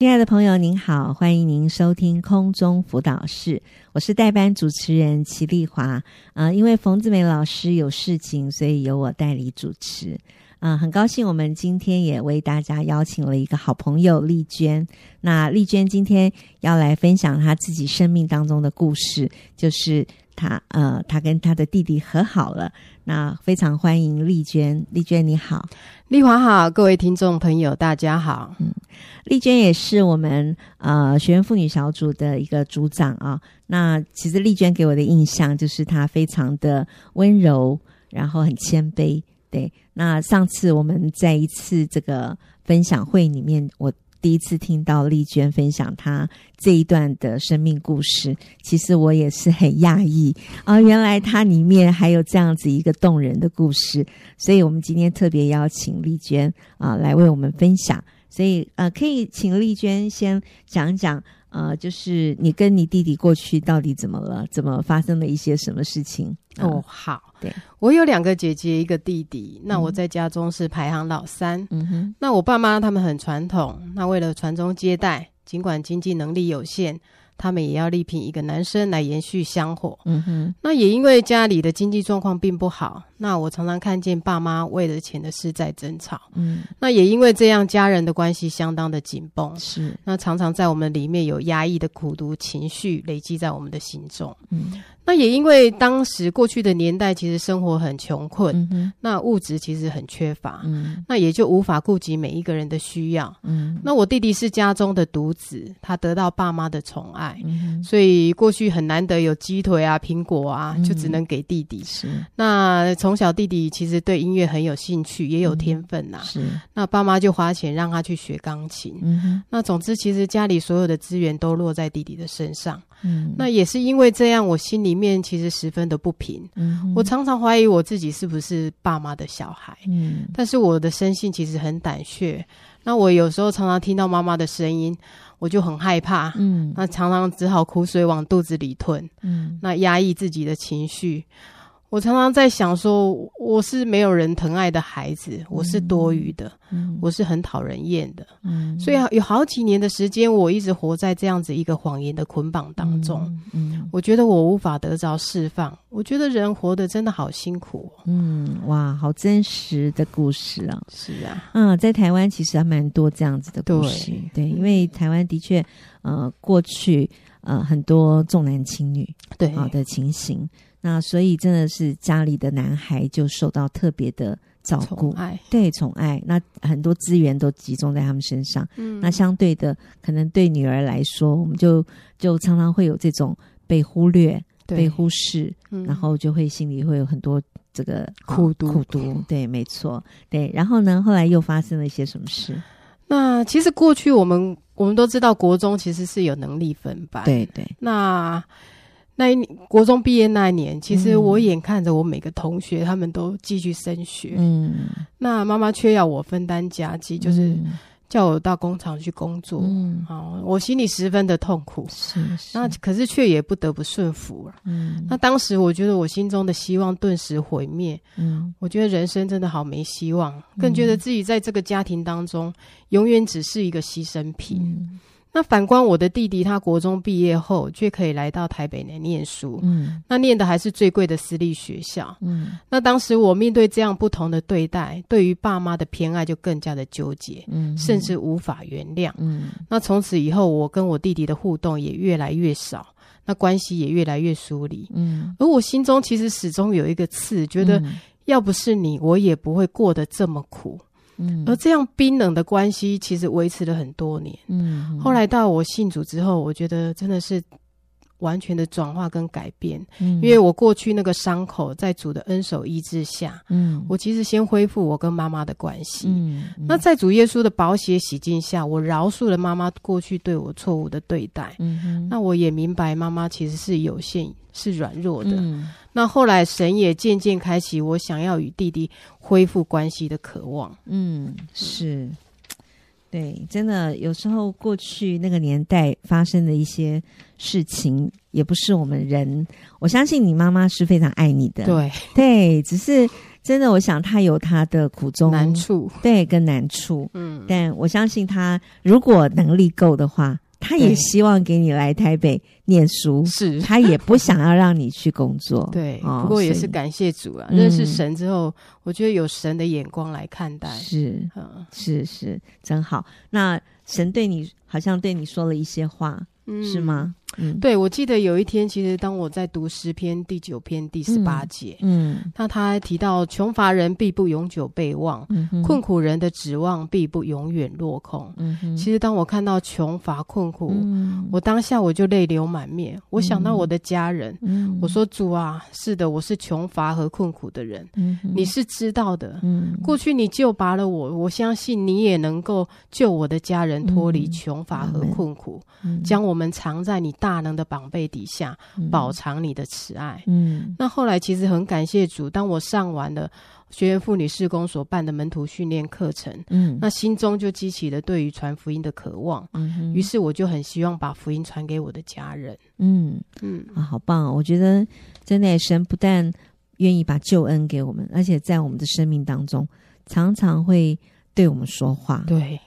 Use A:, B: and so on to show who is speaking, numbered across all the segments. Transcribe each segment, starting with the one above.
A: 亲爱的朋友，您好，欢迎您收听空中辅导室，我是代班主持人齐丽华。啊、呃，因为冯子美老师有事情，所以由我代理主持。啊、很高兴我们今天也为大家邀请了一个好朋友丽娟。那丽娟今天要来分享她自己生命当中的故事，就是她呃，他跟他的弟弟和好了。那非常欢迎丽娟，丽娟你好，
B: 丽华好，各位听众朋友大家好。
A: 嗯，丽娟也是我们呃学员妇女小组的一个组长啊。那其实丽娟给我的印象就是她非常的温柔，然后很谦卑。对，那上次我们在一次这个分享会里面，我。第一次听到丽娟分享她这一段的生命故事，其实我也是很讶异啊！原来她里面还有这样子一个动人的故事，所以我们今天特别邀请丽娟啊来为我们分享。所以呃，可以请丽娟先讲讲。呃，就是你跟你弟弟过去到底怎么了？怎么发生了一些什么事情？
B: 呃、哦，好，对，我有两个姐姐，一个弟弟。那我在家中是排行老三。嗯哼，那我爸妈他们很传统，那为了传宗接代，尽管经济能力有限。他们也要力拼一个男生来延续香火。嗯哼，那也因为家里的经济状况并不好，那我常常看见爸妈为了钱的事在争吵。嗯，那也因为这样，家人的关系相当的紧绷。是，那常常在我们里面有压抑的苦毒情绪累积在我们的心中。嗯。那也因为当时过去的年代，其实生活很穷困，嗯、那物质其实很缺乏，嗯、那也就无法顾及每一个人的需要。嗯、那我弟弟是家中的独子，他得到爸妈的宠爱，嗯、所以过去很难得有鸡腿啊、苹果啊，就只能给弟弟。嗯、是那从小弟弟其实对音乐很有兴趣，也有天分呐、啊。是那爸妈就花钱让他去学钢琴。嗯、那总之，其实家里所有的资源都落在弟弟的身上。嗯，那也是因为这样，我心里面其实十分的不平。嗯，我常常怀疑我自己是不是爸妈的小孩。嗯，但是我的生性其实很胆怯。那我有时候常常听到妈妈的声音，我就很害怕。嗯，那常常只好苦水往肚子里吞。嗯，那压抑自己的情绪。我常常在想说，我是没有人疼爱的孩子，我是多余的，嗯、我是很讨人厌的，嗯、所以有好几年的时间，我一直活在这样子一个谎言的捆绑当中。嗯嗯、我觉得我无法得着释放，我觉得人活得真的好辛苦。
A: 嗯，哇，好真实的故事啊！
B: 是啊，
A: 嗯，在台湾其实还蛮多这样子的故事，对，对，因为台湾的确，呃，过去呃很多重男轻女对好的情形。那所以真的是家里的男孩就受到特别的照顾，宠爱，对，宠爱。那很多资源都集中在他们身上。嗯，那相对的，可能对女儿来说，我们就就常常会有这种被忽略、被忽视，嗯、然后就会心里会有很多这个
B: 苦读、
A: 苦读。对，没错，对。然后呢，后来又发生了一些什么事？
B: 那其实过去我们我们都知道，国中其实是有能力分班。
A: 对对。
B: 那那一年国中毕业那一年，其实我眼看着我每个同学他们都继续升学，嗯，那妈妈却要我分担家计，就是叫我到工厂去工作，嗯，好，我心里十分的痛苦，是，是，那可是却也不得不顺服了，嗯，那当时我觉得我心中的希望顿时毁灭，嗯，我觉得人生真的好没希望，更觉得自己在这个家庭当中永远只是一个牺牲品。嗯那反观我的弟弟，他国中毕业后却可以来到台北来念书，嗯，那念的还是最贵的私立学校，嗯，那当时我面对这样不同的对待，对于爸妈的偏爱就更加的纠结，嗯，甚至无法原谅，嗯，那从此以后，我跟我弟弟的互动也越来越少，那关系也越来越疏离，嗯，而我心中其实始终有一个刺，觉得要不是你，我也不会过得这么苦。嗯，而这样冰冷的关系其实维持了很多年。嗯，后来到我信主之后，我觉得真的是完全的转化跟改变。嗯，因为我过去那个伤口，在主的恩手医治下，嗯，我其实先恢复我跟妈妈的关系。嗯，那在主耶稣的宝血洗净下，我饶恕了妈妈过去对我错误的对待。嗯，那我也明白妈妈其实是有限，是软弱的。嗯。那后来，神也渐渐开启我想要与弟弟恢复关系的渴望。
A: 嗯，是，对，真的，有时候过去那个年代发生的一些事情，也不是我们人。我相信你妈妈是非常爱你的，
B: 对，
A: 对，只是真的，我想他有他的苦衷
B: 难处，
A: 对，跟难处，嗯，但我相信他如果能力够的话。他也希望给你来台北念书，
B: 是
A: 他也不想要让你去工作。
B: 对，哦、不过也是感谢主啊！认识神之后、嗯，我觉得有神的眼光来看待，
A: 是，嗯、是是，真好。那神对你好像对你说了一些话，嗯、是吗？
B: 嗯，对，我记得有一天，其实当我在读诗篇第九篇第十八节，嗯，那他还提到穷乏人必不永久被忘，嗯，困苦人的指望必不永远落空。嗯，其实当我看到穷乏困苦，嗯，我当下我就泪流满面，我想到我的家人，嗯，我说主啊，是的，我是穷乏和困苦的人，嗯，你是知道的，嗯，过去你救拔了我，我相信你也能够救我的家人脱离穷乏和困苦，嗯，将我们藏在你大能的膀臂底下，饱尝你的慈爱。嗯，那后来其实很感谢主，当我上完了学员妇女事工所办的门徒训练课程，嗯，那心中就激起了对于传福音的渴望。嗯，于是我就很希望把福音传给我的家人。嗯
A: 嗯啊，好棒哦！我觉得真的神不但愿意把救恩给我们，而且在我们的生命当中常常会对我们说话。
B: 对。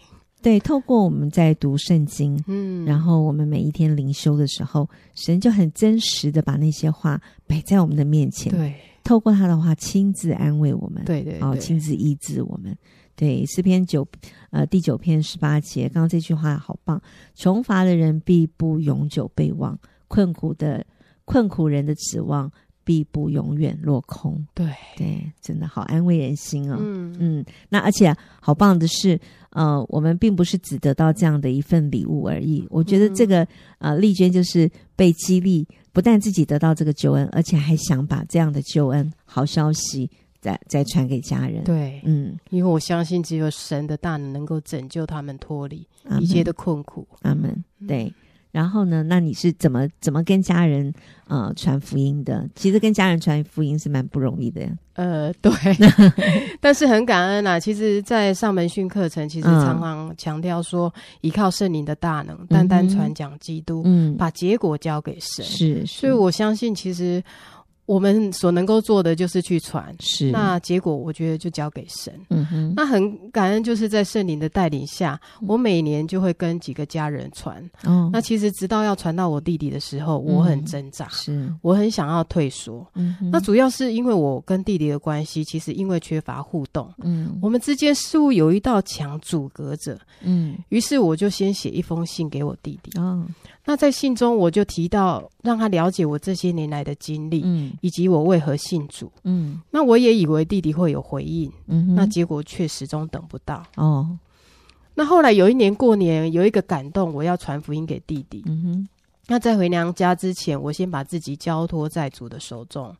A: 对，透过我们在读圣经，嗯，然后我们每一天灵修的时候，神就很真实的把那些话摆在我们的面前，
B: 对，
A: 透过他的话亲自安慰我们，
B: 对对，
A: 然后亲自医治我们。对，诗篇九，呃，第九篇十八节，刚刚这句话好棒，穷乏的人必不永久被忘，困苦的困苦人的指望。必不永远落空。
B: 对
A: 对，真的好安慰人心哦。嗯嗯，那而且好棒的是，呃，我们并不是只得到这样的一份礼物而已。我觉得这个、嗯、呃，丽娟就是被激励，不但自己得到这个救恩，而且还想把这样的救恩好消息再再传给家人。
B: 对，嗯，因为我相信只有神的大能能够拯救他们脱离一切的困苦。
A: 阿门。对。嗯然后呢？那你是怎么怎么跟家人呃传福音的？其实跟家人传福音是蛮不容易的呀。
B: 呃，对，但是很感恩啊。其实，在上门训课程，其实常常强调说，依靠圣灵的大能，嗯、单单传讲基督，嗯，把结果交给神。
A: 是，是，
B: 所以我相信，其实。我们所能够做的就是去传，
A: 是
B: 那结果，我觉得就交给神。嗯哼，那很感恩，就是在圣灵的带领下，我每年就会跟几个家人传。哦，那其实直到要传到我弟弟的时候，我很挣扎，是、嗯、我很想要退缩。嗯哼，那主要是因为我跟弟弟的关系，其实因为缺乏互动，嗯，我们之间似乎有一道墙阻隔着。嗯，于是我就先写一封信给我弟弟。哦。那在信中，我就提到让他了解我这些年来的经历，嗯，以及我为何信主，嗯，那我也以为弟弟会有回应，嗯，那结果却始终等不到。哦，那后来有一年过年，有一个感动，我要传福音给弟弟，嗯哼，那在回娘家之前，我先把自己交托在主的手中。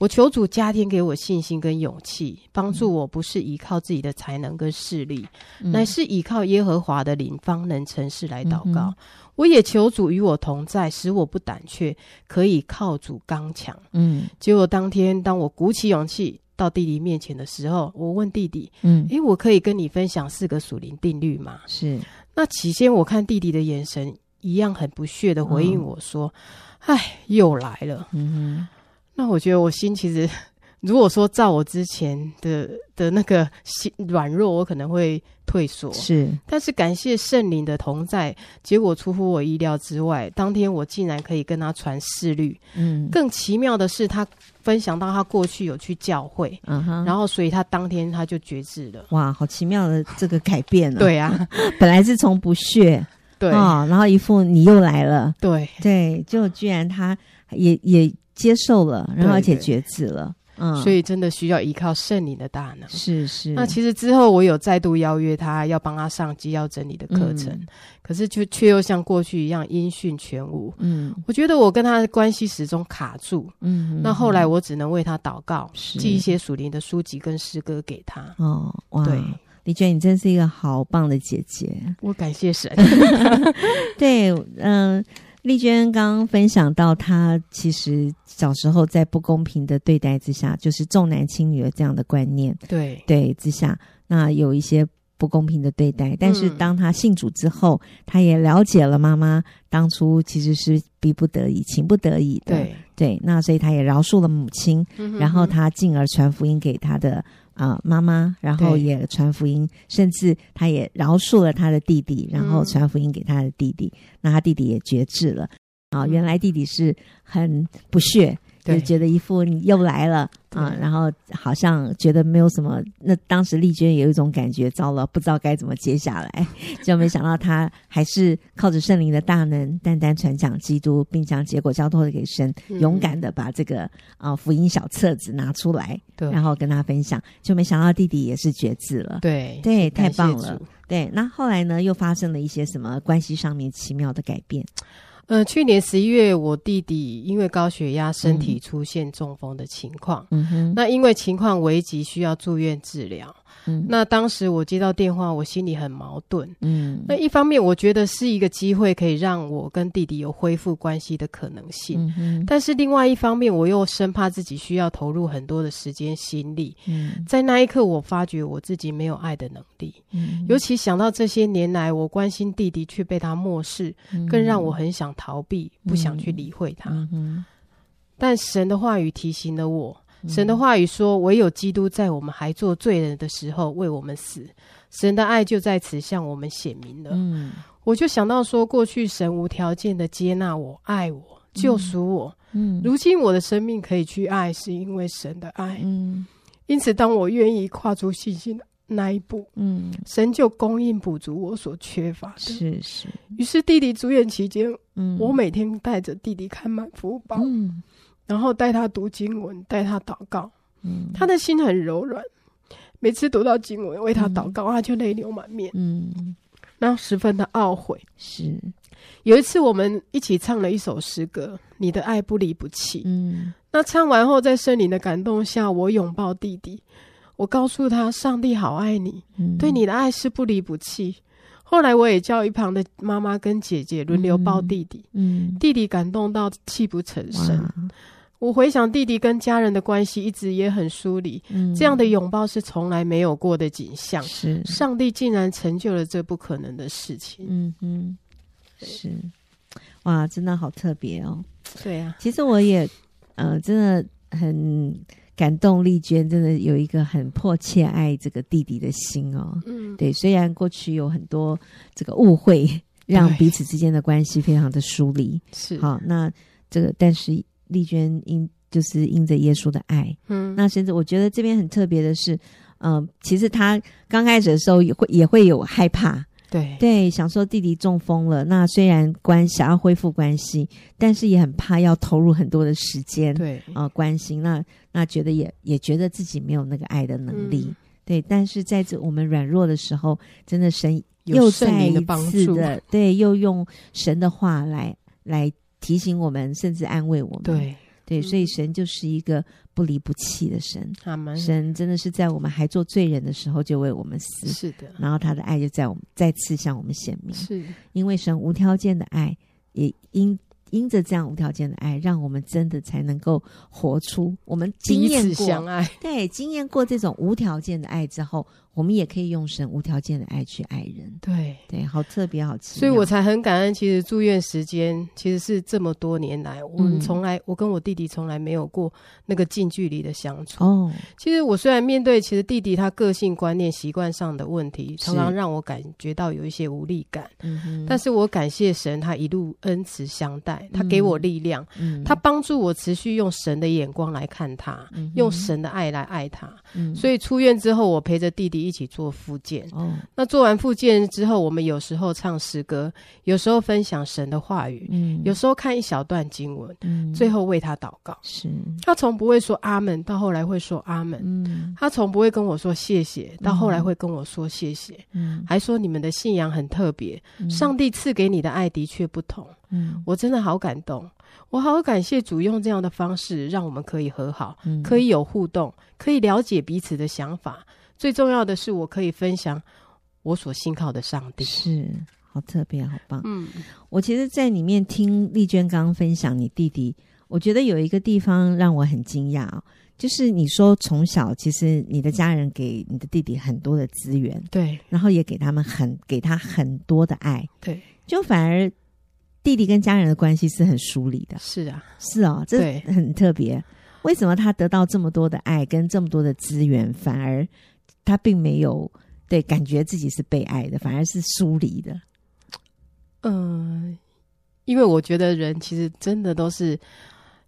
B: 我求主加添给我信心跟勇气，帮助我不是依靠自己的才能跟势力，嗯、乃是依靠耶和华的灵方能成事来祷告。嗯、我也求主与我同在，使我不胆怯，可以靠主刚强。嗯，结果当天当我鼓起勇气到弟弟面前的时候，我问弟弟：“嗯，诶，我可以跟你分享四个属灵定律吗？”
A: 是。
B: 那起先我看弟弟的眼神一样很不屑的回应我说：“哎、哦，又来了。”嗯哼。那我觉得我心其实，如果说照我之前的的那个心软弱，我可能会退缩。
A: 是，
B: 但是感谢圣灵的同在，结果出乎我意料之外。当天我竟然可以跟他传四律。嗯，更奇妙的是，他分享到他过去有去教会，嗯哼，然后所以他当天他就觉知了。
A: 哇，好奇妙的这个改变啊！
B: 对啊，
A: 本来是从不屑，
B: 对
A: 啊、哦，然后一副你又来了，
B: 对
A: 对，就居然他也也。接受了，然后而且决志了，嗯，
B: 所以真的需要依靠圣灵的大能。
A: 是是。
B: 那其实之后我有再度邀约他，要帮他上基要整理的课程，嗯、可是却却又像过去一样音讯全无。嗯，我觉得我跟他的关系始终卡住。嗯，那后来我只能为他祷告，寄一些属灵的书籍跟诗歌给他。
A: 哦，哇，对，丽娟，你真是一个好棒的姐姐，
B: 我感谢神。
A: 对，嗯、呃。丽娟刚刚分享到，她其实小时候在不公平的对待之下，就是重男轻女的这样的观念，
B: 对
A: 对之下，那有一些不公平的对待。但是当她信主之后，嗯、他也了解了妈妈当初其实是逼不得已、情不得已的。
B: 对
A: 对，那所以她也饶恕了母亲，嗯、哼哼然后她进而传福音给她的啊、呃、妈妈，然后也传福音，甚至他也饶恕了他的弟弟，然后传福音给他的弟弟。嗯、那他弟弟也绝志了啊，原来弟弟是很不屑。就觉得一副你又来了啊，然后好像觉得没有什么。那当时丽娟也有一种感觉，糟了，不知道该怎么接下来。就没想到他还是靠着圣灵的大能，单单传讲基督，并将结果交托给神，嗯、勇敢的把这个啊福音小册子拿出来，对，然后跟他分享。就没想到弟弟也是绝志了，
B: 对
A: 对，太棒了。对，那后来呢，又发生了一些什么关系上面奇妙的改变？
B: 呃，去年十一月，我弟弟因为高血压，身体出现中风的情况。嗯哼，那因为情况危急，需要住院治疗。嗯，那当时我接到电话，我心里很矛盾。嗯，那一方面我觉得是一个机会，可以让我跟弟弟有恢复关系的可能性。但是另外一方面，我又生怕自己需要投入很多的时间心力。嗯，在那一刻，我发觉我自己没有爱的能力。嗯，尤其想到这些年来我关心弟弟却被他漠视，更让我很想逃避，不想去理会他。但神的话语提醒了我。神的话语说：“唯有基督在我们还做罪人的时候为我们死，神的爱就在此向我们显明了。”嗯，我就想到说，过去神无条件的接纳我、爱我、救赎我。嗯，如今我的生命可以去爱，是因为神的爱。嗯，因此当我愿意跨出信心的那一步，嗯，神就供应补足我所缺乏的。
A: 是是。于
B: 是弟弟住院期间，嗯，我每天带着弟弟看满福包。嗯。然后带他读经文，带他祷告，嗯，他的心很柔软。每次读到经文，为他祷告，嗯、他就泪流满面，嗯，然后十分的懊悔。是，有一次我们一起唱了一首诗歌，《你的爱不离不弃》。嗯，那唱完后，在圣灵的感动下，我拥抱弟弟，我告诉他，上帝好爱你，嗯、对你的爱是不离不弃。后来我也叫一旁的妈妈跟姐姐轮流抱弟弟，嗯，嗯弟弟感动到泣不成声。我回想弟弟跟家人的关系一直也很疏离，嗯，这样的拥抱是从来没有过的景象。是，上帝竟然成就了这不可能的事情。
A: 嗯嗯，是，哇，真的好特别哦。
B: 对啊，
A: 其实我也，呃，真的很感动。丽娟真的有一个很迫切爱这个弟弟的心哦。嗯，对，虽然过去有很多这个误会，让彼此之间的关系非常的疏离。是，好，那这个但是。丽娟因就是因着耶稣的爱，嗯，那甚至我觉得这边很特别的是，嗯、呃，其实他刚开始的时候也会也会有害怕，
B: 对。
A: 对，想说弟弟中风了，那虽然关想要恢复关系，但是也很怕要投入很多的时间，对。啊、呃，关心，那那觉得也也觉得自己没有那个爱的能力，嗯、对，但是在这我们软弱的时候，真的神又再一次的，的对，又用神的话来来。提醒我们，甚至安慰我们。对对，所以神就是一个不离不弃的神。嗯、神真的是在我们还做罪人的时候就为我们死。是的。然后他的爱就在我们再次向我们显明。是。因为神无条件的爱，也因因着这样无条件的爱，让我们真的才能够活出我们经
B: 验过相爱。
A: 对，经验过这种无条件的爱之后。我们也可以用神无条件的爱去爱人，
B: 对
A: 对，好特别，好奇。
B: 所以我才很感恩。其实住院时间其实是这么多年来，我们从来，我跟我弟弟从来没有过那个近距离的相处。哦，其实我虽然面对，其实弟弟他个性、观念、习惯上的问题，常常让我感觉到有一些无力感。嗯哼，但是我感谢神，他一路恩慈相待，他给我力量，嗯，他帮助我持续用神的眼光来看他，用神的爱来爱他。嗯，所以出院之后，我陪着弟弟。一起做复健哦。那做完复健之后，我们有时候唱诗歌，有时候分享神的话语，嗯，有时候看一小段经文，嗯，最后为他祷告。是，他从不会说阿门，到后来会说阿门。嗯，他从不会跟我说谢谢，到后来会跟我说谢谢。嗯，还说你们的信仰很特别，上帝赐给你的爱的确不同。嗯，我真的好感动，我好感谢主用这样的方式让我们可以和好，可以有互动，可以了解彼此的想法。最重要的是，我可以分享我所信靠的上帝，
A: 是好特别，好棒。嗯，我其实，在里面听丽娟刚刚分享你弟弟，我觉得有一个地方让我很惊讶哦，就是你说从小其实你的家人给你的弟弟很多的资源，
B: 对，
A: 然后也给他们很给他很多的爱，
B: 对，
A: 就反而弟弟跟家人的关系是很疏离的。
B: 是啊，
A: 是哦，这很特别。为什么他得到这么多的爱跟这么多的资源，反而他并没有对感觉自己是被爱的，反而是疏离的？
B: 嗯，因为我觉得人其实真的都是。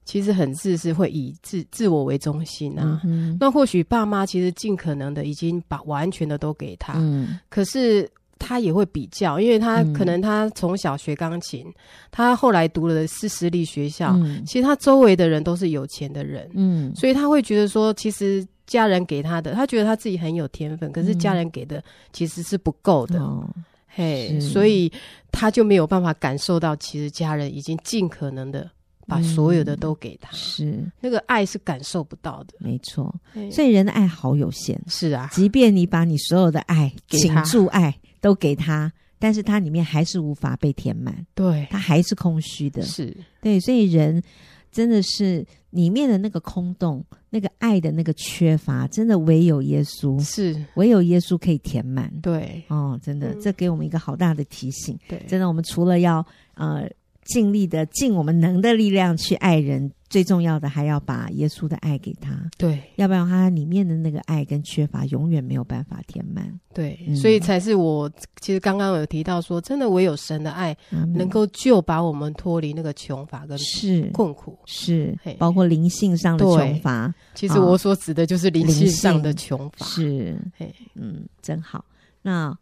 B: 其实很自私，会以自自我为中心啊。嗯、那或许爸妈其实尽可能的已经把完全的都给他，嗯、可是他也会比较，因为他可能他从小学钢琴，嗯、他后来读了是私立学校，嗯、其实他周围的人都是有钱的人，嗯，所以他会觉得说，其实家人给他的，他觉得他自己很有天分，可是家人给的其实是不够的，嗯、嘿，是。所以他就没有办法感受到，其实家人已经尽可能的。把所有的都给他，嗯、是。那个爱是感受不到的，
A: 没错。所以人的爱好有限，
B: 是啊。
A: 即便你把你所有的爱、倾注爱都给他，但是他里面还是无法被填满，
B: 对，
A: 他还是空虚的，
B: 是。
A: 对。所以人真的是里面的那个空洞，那个爱的那个缺乏，真的唯有耶稣，
B: 是
A: 唯有耶稣可以填满。
B: 对，
A: 哦，真的，嗯、这给我们一个好大的提醒。
B: 对，
A: 真的，我们除了要呃。尽力的尽我们能的力量去爱人，最重要的还要把耶稣的爱给他。
B: 对，
A: 要不然他里面的那个爱跟缺乏永远没有办法填满。
B: 对，嗯、所以才是我其实刚刚有提到说，真的唯有神的爱能够救把我们脱离那个穷乏跟是困苦，
A: 是包括灵性上的穷乏。
B: 其实我所指的就是灵性上的穷乏。
A: 是，嘿，嗯，真好。那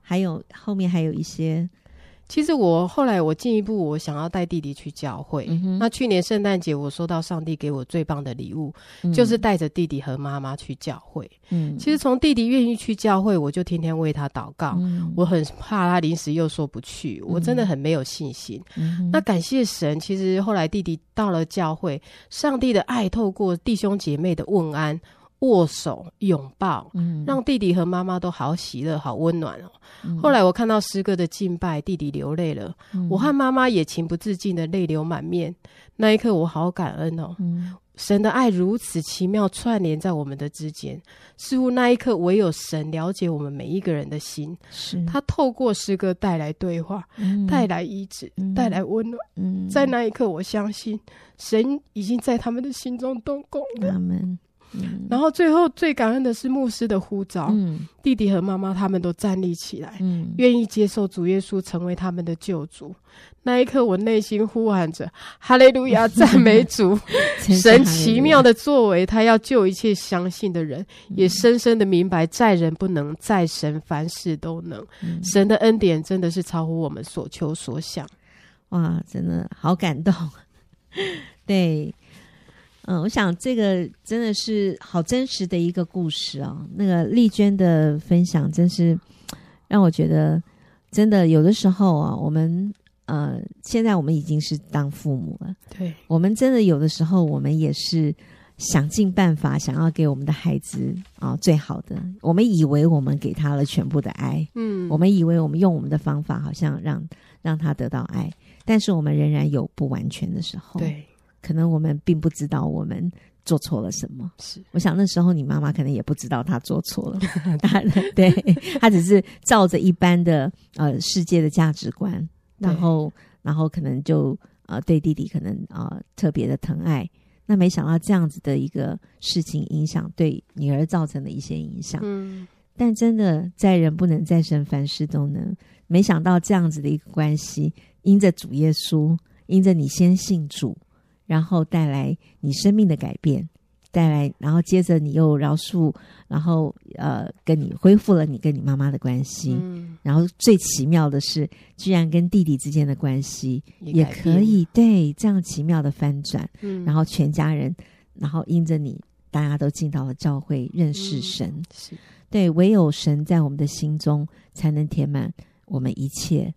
A: 还有后面还有一些。
B: 其实我后来我进一步，我想要带弟弟去教会。嗯、那去年圣诞节，我收到上帝给我最棒的礼物，嗯、就是带着弟弟和妈妈去教会。嗯，其实从弟弟愿意去教会，我就天天为他祷告。嗯、我很怕他临时又说不去，我真的很没有信心。嗯、那感谢神，其实后来弟弟到了教会，上帝的爱透过弟兄姐妹的问安。握手、拥抱，嗯，让弟弟和妈妈都好喜乐、好温暖哦。嗯、后来我看到诗歌的敬拜，弟弟流泪了，嗯、我和妈妈也情不自禁的泪流满面。那一刻，我好感恩哦。嗯、神的爱如此奇妙串联在我们的之间，似乎那一刻唯有神了解我们每一个人的心。是，他透过诗歌带来对话，嗯、带来医治，嗯、带来温暖。嗯、在那一刻，我相信神已经在他们的心中动工了。然后最后最感恩的是牧师的呼召，嗯、弟弟和妈妈他们都站立起来，嗯、愿意接受主耶稣成为他们的救主。那一刻，我内心呼喊着：“哈利路亚，赞美主！”神奇妙的作为，他要救一切相信的人，嗯、也深深的明白，在人不能，在神凡事都能。嗯、神的恩典真的是超乎我们所求所想。
A: 哇，真的好感动。对。嗯，我想这个真的是好真实的一个故事啊、哦。那个丽娟的分享，真是让我觉得，真的有的时候啊，我们呃，现在我们已经是当父母了，
B: 对，
A: 我们真的有的时候，我们也是想尽办法想要给我们的孩子啊最好的。我们以为我们给他了全部的爱，嗯，我们以为我们用我们的方法，好像让让他得到爱，但是我们仍然有不完全的时候，
B: 对。
A: 可能我们并不知道我们做错了什么。
B: 是，
A: 我想那时候你妈妈可能也不知道她做错了，当然 对，她只是照着一般的呃世界的价值观，然后然后可能就呃对弟弟可能啊、呃、特别的疼爱。那没想到这样子的一个事情影响对女儿造成了一些影响。嗯，但真的在人不能，再生凡事都能。没想到这样子的一个关系，因着主耶稣，因着你先信主。然后带来你生命的改变，带来，然后接着你又饶恕，然后呃，跟你恢复了你跟你妈妈的关系。嗯、然后最奇妙的是，居然跟弟弟之间的关系也可以对这样奇妙的翻转。嗯、然后全家人，然后因着你，大家都进到了教会，认识神。嗯、是对，唯有神在我们的心中，才能填满我们一切。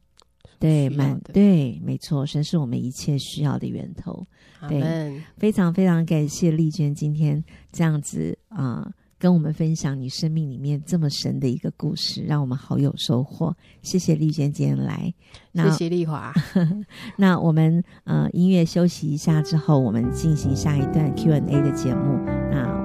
A: 对，满对，没错，神是我们一切需要的源头。对非常非常感谢丽娟今天这样子啊、呃，跟我们分享你生命里面这么神的一个故事，让我们好有收获。谢谢丽娟今天来，
B: 谢谢丽华。
A: 那我们呃音乐休息一下之后，我们进行下一段 Q&A 的节目。那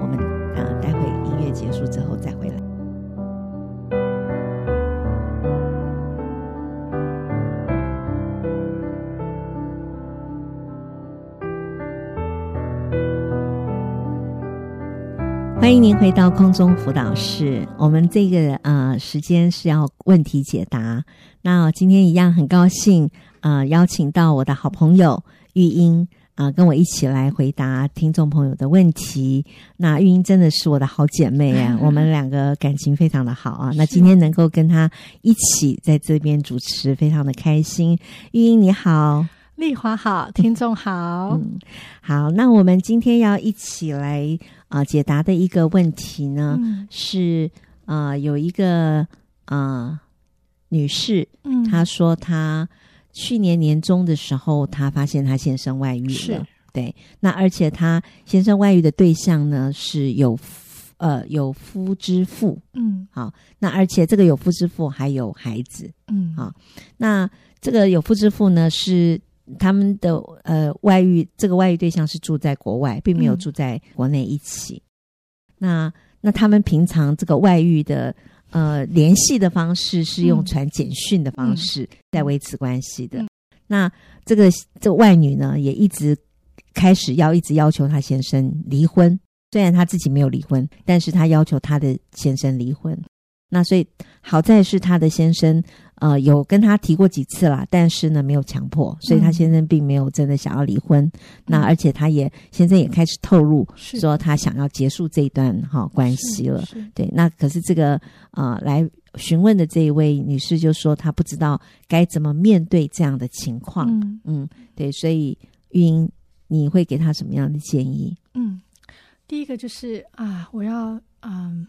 A: 欢迎您回到空中辅导室。我们这个呃时间是要问题解答。那今天一样很高兴呃邀请到我的好朋友玉英啊、呃，跟我一起来回答听众朋友的问题。那玉英真的是我的好姐妹啊，我们两个感情非常的好啊。那今天能够跟她一起在这边主持，非常的开心。玉英你好。
C: 丽华好，听众好，
A: 嗯，好，那我们今天要一起来啊、呃、解答的一个问题呢，嗯、是啊、呃、有一个啊、呃、女士，嗯，她说她去年年中的时候，她发现她先生外遇了，是。对，那而且她先生外遇的对象呢是有呃有夫之妇，嗯，好，那而且这个有夫之妇还有孩子，嗯，好，那这个有夫之妇呢是。他们的呃外遇，这个外遇对象是住在国外，并没有住在国内一起。嗯、那那他们平常这个外遇的呃联系的方式是用传简讯的方式在维持关系的。嗯、那这个这个外女呢，也一直开始要一直要求她先生离婚，虽然她自己没有离婚，但是她要求她的先生离婚。那所以好在是她的先生。呃，有跟他提过几次啦，但是呢，没有强迫，所以他先生并没有真的想要离婚。嗯、那而且他也先生也开始透露说他想要结束这一段哈、哦、关系了。对，那可是这个呃来询问的这一位女士就说她不知道该怎么面对这样的情况。嗯，嗯，对，所以玉英，你会给她什么样的建议？
C: 嗯，第一个就是啊，我要嗯。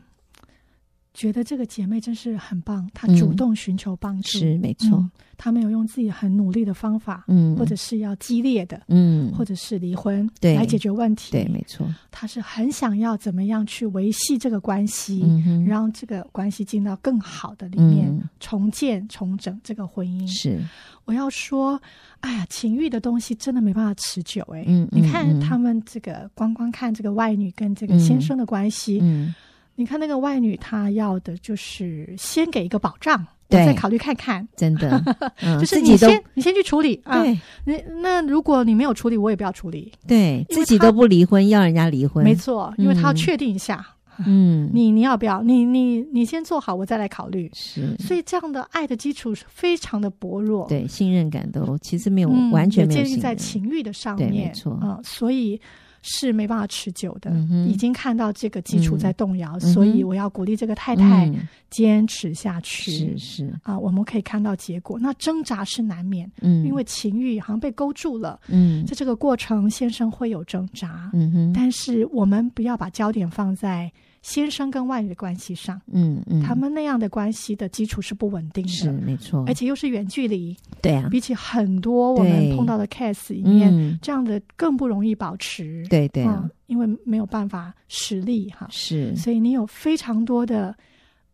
C: 觉得这个姐妹真是很棒，她主动寻求帮助，
A: 嗯、是没错、嗯。
C: 她没有用自己很努力的方法，嗯，或者是要激烈的，嗯，或者是离婚，对，来解决问题，
A: 对，没错。
C: 她是很想要怎么样去维系这个关系，嗯哼，让这个关系进到更好的里面，嗯、重建、重整这个婚姻。是，我要说，哎呀，情欲的东西真的没办法持久、欸，哎，嗯，你看他们这个光光看这个外女跟这个先生的关系，嗯。嗯你看那个外女，她要的就是先给一个保障，对，再考虑看看。真的，嗯、就是你先你先去处理啊。对，那那如果你没有处理，我也不要处理。
A: 对，自己都不离婚，要人家离婚，
C: 没错，因为他要确定一下。嗯，你你要不要？你你你先做好，我再来考虑。是，所以这样的爱的基础是非常的薄弱。
A: 对，信任感都其实没有、嗯、完全没有
C: 建立在情欲的上面。
A: 没错，
C: 嗯，所以。是没办法持久的，嗯、已经看到这个基础在动摇，嗯、所以我要鼓励这个太太坚持下去。是是啊，我们可以看到结果。那挣扎是难免，嗯，因为情欲好像被勾住了，嗯，在这个过程，先生会有挣扎，嗯哼，但是我们不要把焦点放在。先生跟外遇的关系上，嗯嗯，他们那样的关系的基础是不稳定的，
A: 是没错，
C: 而且又是远距离，
A: 对啊，
C: 比起很多我们碰到的 case 里面，这样的更不容易保持，
A: 对对啊，
C: 因为没有办法实力哈，
A: 是，
C: 所以你有非常多的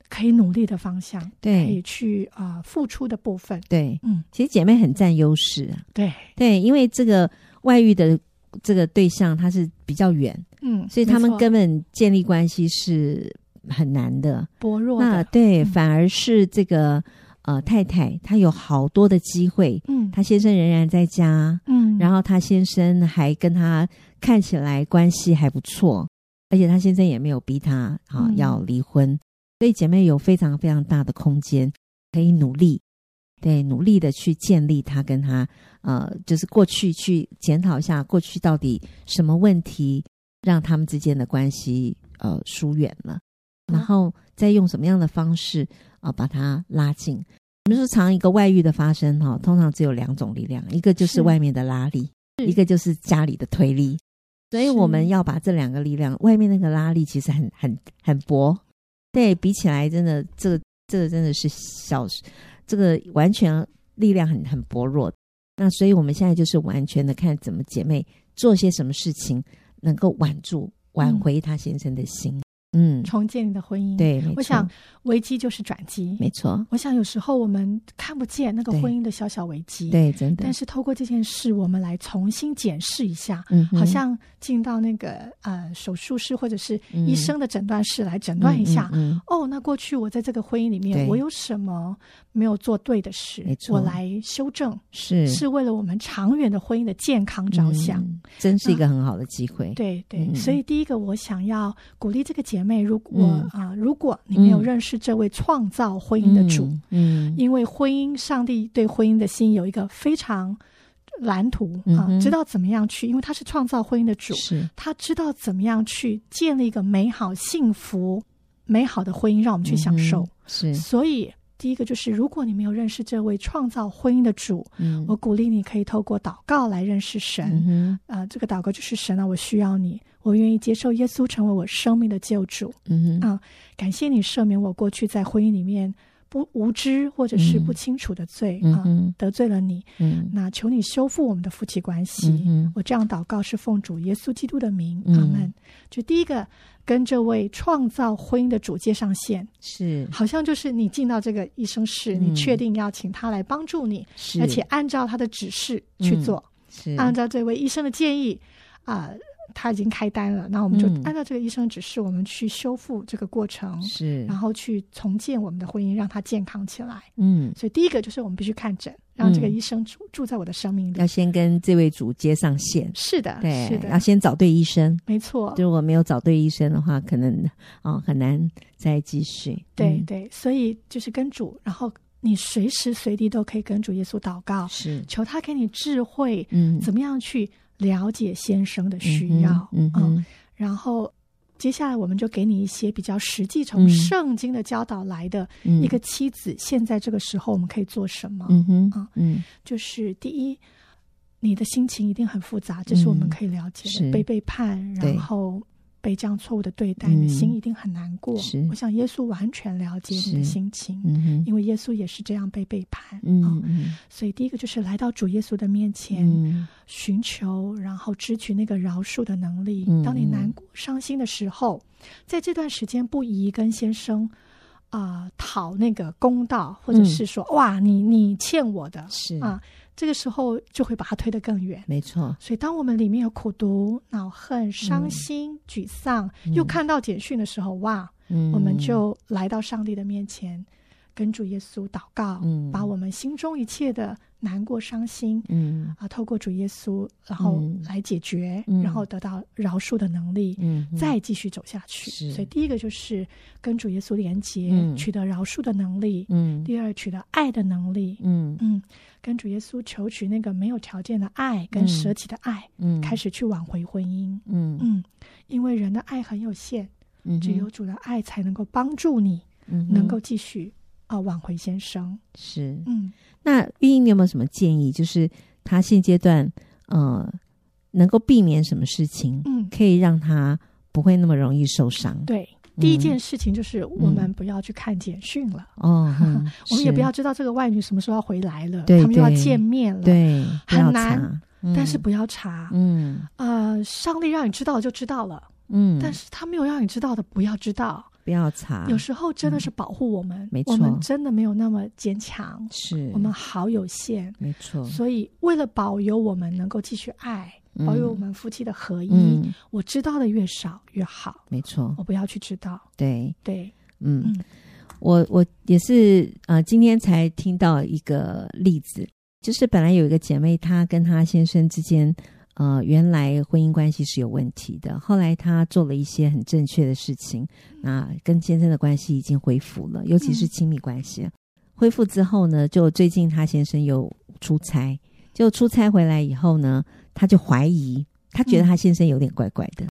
C: 可以努力的方向，对，可以去啊付出的部分，
A: 对，嗯，其实姐妹很占优势啊，
C: 对。
A: 对，因为这个外遇的这个对象他是比较远。嗯，所以他们根本建立关系是很难的，
C: 薄弱的。
A: 那对，嗯、反而是这个呃太太，她有好多的机会。嗯，她先生仍然在家。嗯，然后她先生还跟她看起来关系还不错，而且她先生也没有逼她啊、呃、要离婚。嗯、所以姐妹有非常非常大的空间可以努力，对，努力的去建立他跟他呃，就是过去去检讨一下过去到底什么问题。让他们之间的关系呃疏远了，然后再用什么样的方式啊、呃、把它拉近？我们说，常一个外遇的发生哈，通常只有两种力量，一个就是外面的拉力，一个就是家里的推力。所以我们要把这两个力量，外面那个拉力其实很很很薄，对比起来，真的这个这个真的是小，这个完全力量很很薄弱。那所以我们现在就是完全的看怎么姐妹做些什么事情。能够挽住、挽回她先生的心，嗯，
C: 重建你的婚姻。
A: 对，
C: 我想危机就是转机，
A: 没错。
C: 我想有时候我们看不见那个婚姻的小小危机，
A: 对，真的。
C: 但是透过这件事，我们来重新检视一下，
A: 嗯，
C: 好像进到那个呃手术室或者是医生的诊断室来诊断一下。
A: 嗯，
C: 哦，那过去我在这个婚姻里面，我有什么没有做对的事？
A: 没错，
C: 我来修正，
A: 是
C: 是为了我们长远的婚姻的健康着想，
A: 真是一个很好的机会。
C: 对对，所以第一个我想要鼓励这个姐妹，如果啊，如果你没有认识这位创造婚姻的主，嗯，因为婚姻，上帝对婚姻的心有一个非常蓝图啊，知道怎么样去，因为他是创造婚姻的主，他知道怎么样去建立一个美好、幸福、美好的婚姻，让我们去享受。
A: 是，
C: 所以第一个就是，如果你没有认识这位创造婚姻的主，嗯，我鼓励你可以透过祷告来认识神。啊，这个祷告就是神啊，我需要你。我愿意接受耶稣成为我生命的救主。嗯哼，啊，感谢你赦免我过去在婚姻里面不无知或者是不清楚的罪、嗯、啊，得罪了你。嗯，那求你修复我们的夫妻关系。嗯，我这样祷告是奉主耶稣基督的名。阿门、嗯。就第一个跟这位创造婚姻的主界上线，
A: 是
C: 好像就是你进到这个医生室，嗯、你确定要请他来帮助你，而且按照他的指示去做，
A: 嗯、是
C: 按照这位医生的建议啊。他已经开单了，那我们就按照这个医生指示，我们去修复这个过程，
A: 是，
C: 然后去重建我们的婚姻，让它健康起来。
A: 嗯，
C: 所以第一个就是我们必须看诊，让这个医生住住在我的生命里。
A: 要先跟这位主接上线，
C: 是的，
A: 对，
C: 是的，
A: 要先找对医生，
C: 没错。
A: 如果没有找对医生的话，可能啊、哦、很难再继续。
C: 对对，所以就是跟主，然后你随时随地都可以跟主耶稣祷告，
A: 是
C: 求他给你智慧，嗯，怎么样去。了解先生的需要，嗯，嗯，嗯，然后接下来我们就给你一些比较实际从圣经的教导来的一个妻子，嗯、现在这个时候我们可以做什么？
A: 嗯哼，
C: 啊，嗯，就是第一，你的心情一定很复杂，这是我们可以了解的，嗯、被背叛，然后。被这样错误的对待，你的心一定很难过。
A: 是，
C: 我想耶稣完全了解你的心情，因为耶稣也是这样被背叛。
A: 嗯，
C: 所以第一个就是来到主耶稣的面前，寻求，然后支取那个饶恕的能力。当你难过、伤心的时候，在这段时间不宜跟先生啊讨那个公道，或者是说哇，你你欠我的，
A: 是。
C: 啊。这个时候就会把它推得更远，
A: 没错。
C: 所以当我们里面有苦毒、恼恨、伤心、嗯、沮丧，又看到简讯的时候，哇，嗯、我们就来到上帝的面前，跟主耶稣祷告，嗯、把我们心中一切的难过、伤心，嗯。啊，透过主耶稣，然后来解决，嗯、然后得到饶恕的能力，嗯，再继续走下去。所以第一个就是跟主耶稣连接，
A: 嗯、
C: 取得饶恕的能力，嗯，第二取得爱的能力，
A: 嗯。
C: 嗯。跟主耶稣求取那个没有条件的爱，跟舍己的爱，嗯，开始去挽回婚姻，
A: 嗯。
C: 嗯，因为人的爱很有限，嗯，只有主的爱才能够帮助你，嗯，能够继续啊挽回先生，
A: 是，
C: 嗯，
A: 那玉英，你有没有什么建议？就是他现阶段，呃，能够避免什么事情，嗯，可以让他不会那么容易受伤？
C: 对。第一件事情就是我们不要去看简讯了
A: 哦，
C: 我们也不要知道这个外女什么时候要回来了，他们又要见面了，
A: 对，
C: 很难，但是不要查，
A: 嗯，
C: 呃，上帝让你知道就知道了，
A: 嗯，
C: 但是他没有让你知道的不要知道，
A: 不要查，
C: 有时候真的是保护我们，
A: 没错，
C: 我们真的没有那么坚强，
A: 是。
C: 我们好有限，
A: 没错，
C: 所以为了保佑我们能够继续爱。保有我们夫妻的合一，
A: 嗯、
C: 我知道的越少越好。
A: 没错，
C: 我不要去知道。
A: 对。
C: 对，
A: 嗯，嗯。我我也是呃，今天才听到一个例子，就是本来有一个姐妹，她跟她先生之间呃，原来婚姻关系是有问题的，后来他做了一些很正确的事情，那跟先生的关系已经恢复了，尤其是亲密关系。嗯、恢复之后呢，就最近他先生又出差，就出差回来以后呢。他就怀疑，他觉得他先生有点怪怪的，嗯、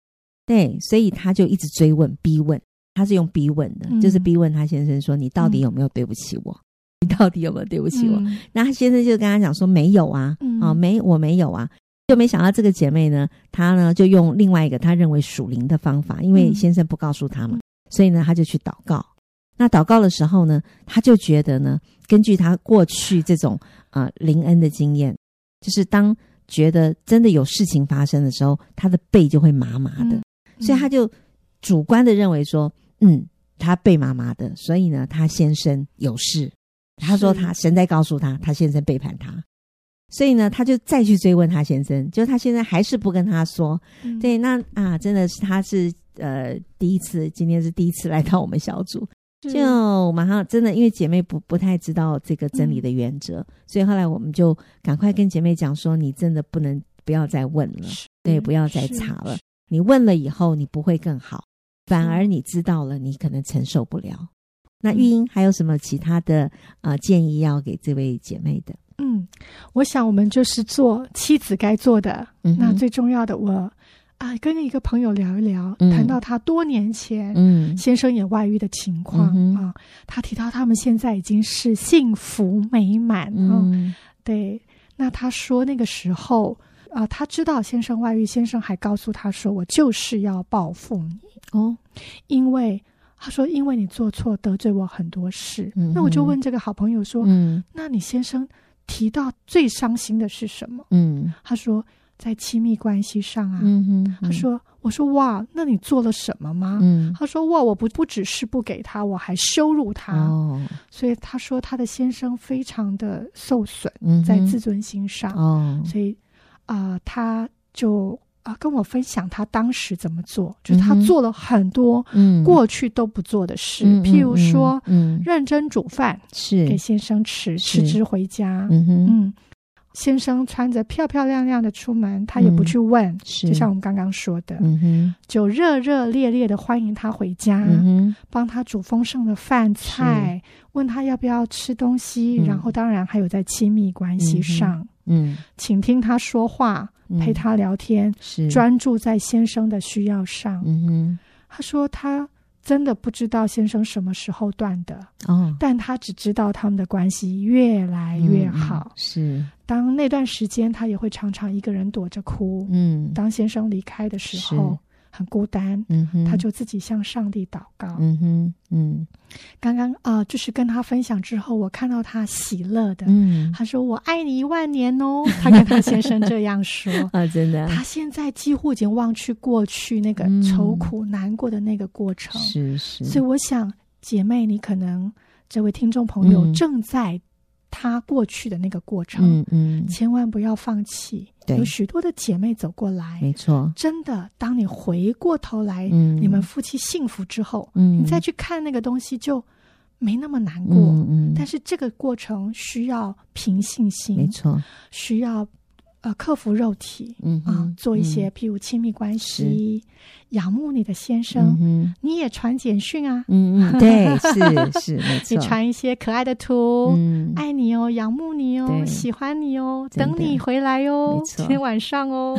A: 对，所以他就一直追问、逼问，他是用逼问的，嗯、就是逼问他先生说：“你到底有没有对不起我？嗯、你到底有没有对不起我？”嗯、那他先生就跟他讲说：“没有啊，
C: 嗯、
A: 啊，没，我没有啊。”就没想到这个姐妹呢，她呢就用另外一个她认为属灵的方法，因为先生不告诉她嘛，嗯、所以呢，她就去祷告。那祷告的时候呢，她就觉得呢，根据她过去这种啊灵恩的经验，就是当。觉得真的有事情发生的时候，她的背就会麻麻的，嗯嗯、所以她就主观的认为说，嗯，她背麻麻的，所以呢，她先生有事。她说她神在告诉她，她先生背叛他，所以呢，他就再去追问他先生，就他现在还是不跟他说。嗯、对，那啊，真的是他是呃第一次，今天是第一次来到我们小组，就马上真的因为姐妹不不太知道这个真理的原则，嗯、所以后来我们就赶快跟姐妹讲说，你真的不能不要再问了，对，不要再查了，你问了以后你不会更好，反而你知道了，你可能承受不了。那玉英还有什么其他的啊、呃、建议要给这位姐妹的？
C: 嗯，我想我们就是做妻子该做的。嗯，那最重要的我，我啊跟一个朋友聊一聊，嗯、谈到他多年前嗯先生也外遇的情况、嗯、啊，他提到他们现在已经是幸福美满。嗯，对。那他说那个时候啊，他知道先生外遇，先生还告诉他说：“我就是要报复你哦，因为。”他说：“因为你做错，得罪我很多事。嗯”那我就问这个好朋友说：“嗯，那你先生提到最伤心的是什么？”嗯，他说：“在亲密关系上啊。嗯哼嗯”他说：“我说哇，那你做了什么吗？”嗯，他说：“哇，我不不只是不给他，我还羞辱他。哦，所以他说他的先生非常的受损，在自尊心上。哦，所以啊，呃，他就。”啊，跟我分享他当时怎么做，就是他做了很多过去都不做的事，嗯、譬如说，嗯。嗯、认真煮饭是。给先生吃，辞职回家，嗯先生穿着漂漂亮亮的出门，他也不去问，是。就像我们刚刚说的，嗯哼。就热热烈烈的欢迎他回家，嗯帮他煮丰盛的饭菜，问他要不要吃东西，嗯、然后当然还有在亲密关系上，嗯，请听他说话。陪他聊天，嗯、是专注在先生的需要上。嗯哼，他说他真的不知道先生什么时候断的哦，但他只知道他们的关系越来越好。嗯、是，当那段时间他也会常常一个人躲着哭。嗯，当先生离开的时候。很孤单，嗯哼，他就自己向上帝祷告，嗯哼，嗯，刚刚啊、呃，就是跟他分享之后，我看到他喜乐的，嗯，他说我爱你一万年哦，他跟他先生这样说 啊，真的，他现在几乎已经忘去过去那个愁苦难过的那个过程，是是，所以我想姐妹，你可能这位听众朋友正在。他过去的那个过程，嗯嗯，千万不要放弃。对，有许多的姐妹走过来，没错。真的，当你回过头来，嗯，你们夫妻幸福之后，嗯，你再去看那个东西，就没那么难过。嗯嗯。但是这个过程需要平信心，没错，需要。呃，克服肉体，嗯啊、呃，做一些譬如亲密关系，仰慕你的先生，嗯、你也传简讯啊，嗯嗯，对，是是没 错，你传一些可爱的图，嗯，爱你哦，仰慕你哦，喜欢你哦，等你回来哦，今天晚上哦，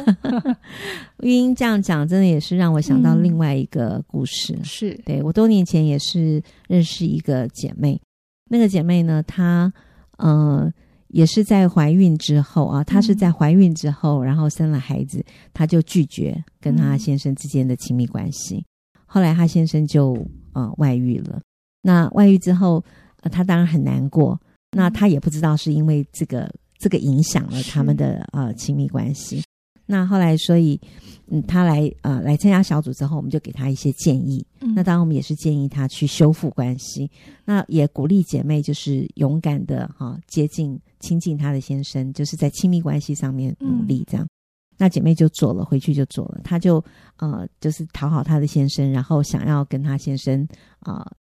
C: 玉英这样讲，真的也是让我想到另外一个故事，嗯、是对我多年前也是认识一个姐妹，那个姐妹呢，她呃。也是在怀孕之后啊，她是在怀孕之后，嗯、然后生了孩子，她就拒绝跟她先生之间的亲密关系。嗯、后来她先生就呃外遇了。那外遇之后，呃，她当然很难过。那她也不知道是因为这个这个影响了他们的呃亲密关系。那后来，所以，嗯，他来呃来参加小组之后，我们就给他一些建议。嗯、那当然，我们也是建议他去修复关系。那也鼓励姐妹就是勇敢的哈、哦、接近亲近她的先生，就是在亲密关系上面努力这样。嗯、那姐妹就做了，回去就做了。她就呃就是讨好她的先生，然后想要跟她先生啊、呃、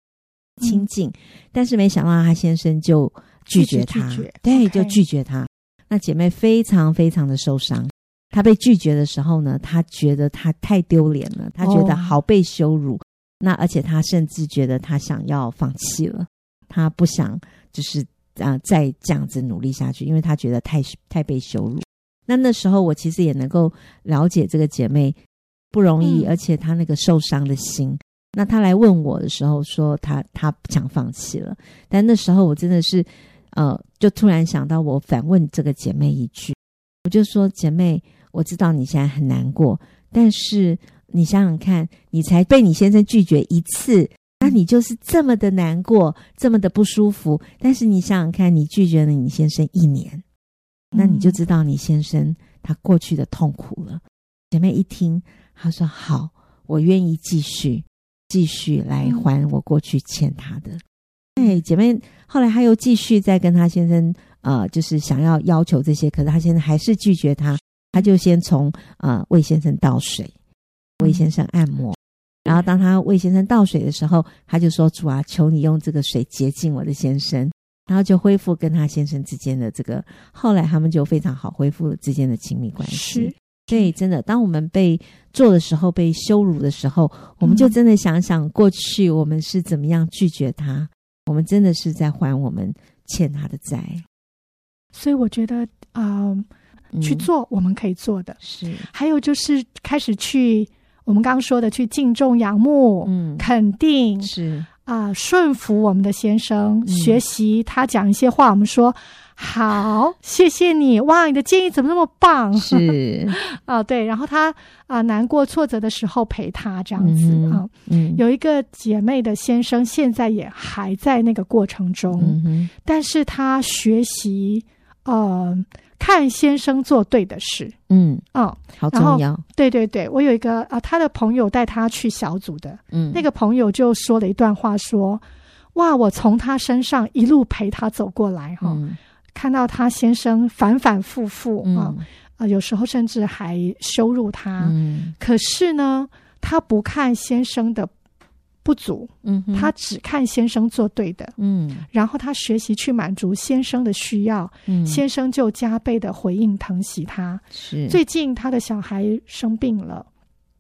C: 亲近，嗯、但是没想到她先生就拒绝她，拒绝对就拒绝她。那姐妹非常非常的受伤。他被拒绝的时候呢，他觉得他太丢脸了，他觉得好被羞辱。Oh. 那而且他甚至觉得他想要放弃了，他不想就是啊、呃、再这样子努力下去，因为他觉得太太被羞辱。那那时候我其实也能够了解这个姐妹不容易，嗯、而且她那个受伤的心。那她来问我的时候说她她不想放弃了，但那时候我真的是呃就突然想到，我反问这个姐妹一句，我就说姐妹。我知道你现在很难过，但是你想想看，你才被你先生拒绝一次，那你就是这么的难过，这么的不舒服。但是你想想看，你拒绝了你先生一年，那你就知道你先生他过去的痛苦了。姐妹一听，她说：“好，我愿意继续。”
A: 继续来还我过去欠他的。哎、嗯，姐妹，后来她又继续再跟她先生，呃，就是想要要求这些，可是她现在还是拒绝她，她就先从呃魏先生倒水，魏先生按摩，然后当他魏先生倒水的时候，他就说：“主啊，求你用这个水洁净我的先生。”然后就恢复跟他先生之间的这个，后来他们就非常好，恢复了之间的亲密关系。是，所以真的，当我们被做的时候，被羞辱的时候，我们就真的想想过去我们是怎么样拒绝他，我们真的是在还我们欠他的债。
C: 所以我觉得啊、呃，去做我们可以做的，是还有就是开始去我们刚刚说的去敬重、仰慕、嗯，肯定是。啊，顺服我们的先生，学习他讲一些话，我们说好，谢谢你。哇，你的建议怎么那么棒？是 啊，对。然后他啊，难过挫折的时候陪他这样子、嗯、啊。嗯，有一个姐妹的先生现在也还在那个过程中，嗯、但是他学习，呃。看先生做对的事，嗯，哦，
A: 好重要。
C: 对对对，我有一个啊，他的朋友带他去小组的，嗯，那个朋友就说了一段话，说：“哇，我从他身上一路陪他走过来，哈、嗯，看到他先生反反复复啊，啊，有时候甚至还羞辱他，嗯，可是呢，他不看先生的。”不足，嗯，他只看先生做对的，嗯，然后他学习去满足先生的需要，嗯，先生就加倍的回应疼惜他。是，最近他的小孩生病了，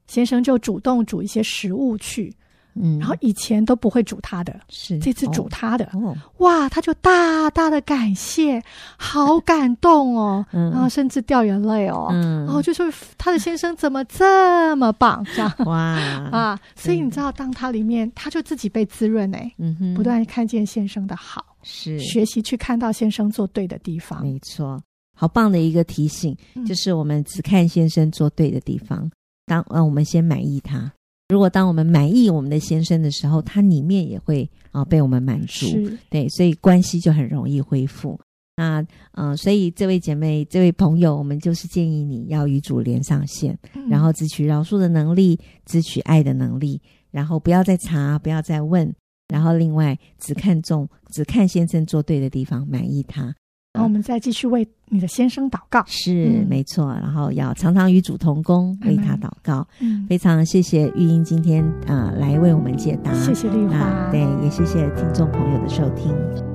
C: 先生就主动煮一些食物去。嗯，然后以前都不会煮他的，是这次煮他的，哦，哇，他就大大的感谢，好感动哦，嗯，然后甚至掉眼泪哦，嗯，然后就说他的先生怎么这么棒，这样。哇 啊，所以你知道，当他里面，他就自己被滋润哎，嗯哼，不断看见先生的好，是。学习去看到先生做对的地方，
A: 没错，好棒的一个提醒，就是我们只看先生做对的地方，当嗯，我们先满意他。如果当我们满意我们的先生的时候，他里面也会啊被我们满足，对，所以关系就很容易恢复。那嗯、呃，所以这位姐妹、这位朋友，我们就是建议你要与主连上线，嗯、然后汲取饶恕的能力，汲取爱的能力，然后不要再查，不要再问，然后另外只看重、只看先生做对的地方，满意他。
C: 然后我们再继续为你的先生祷告，
A: 是、嗯、没错。然后要常常与主同工，为他祷告。嗯，非常谢谢玉英今天啊、呃、来为我们解答，
C: 谢谢丽华、
A: 呃，对，也谢谢听众朋友的收听。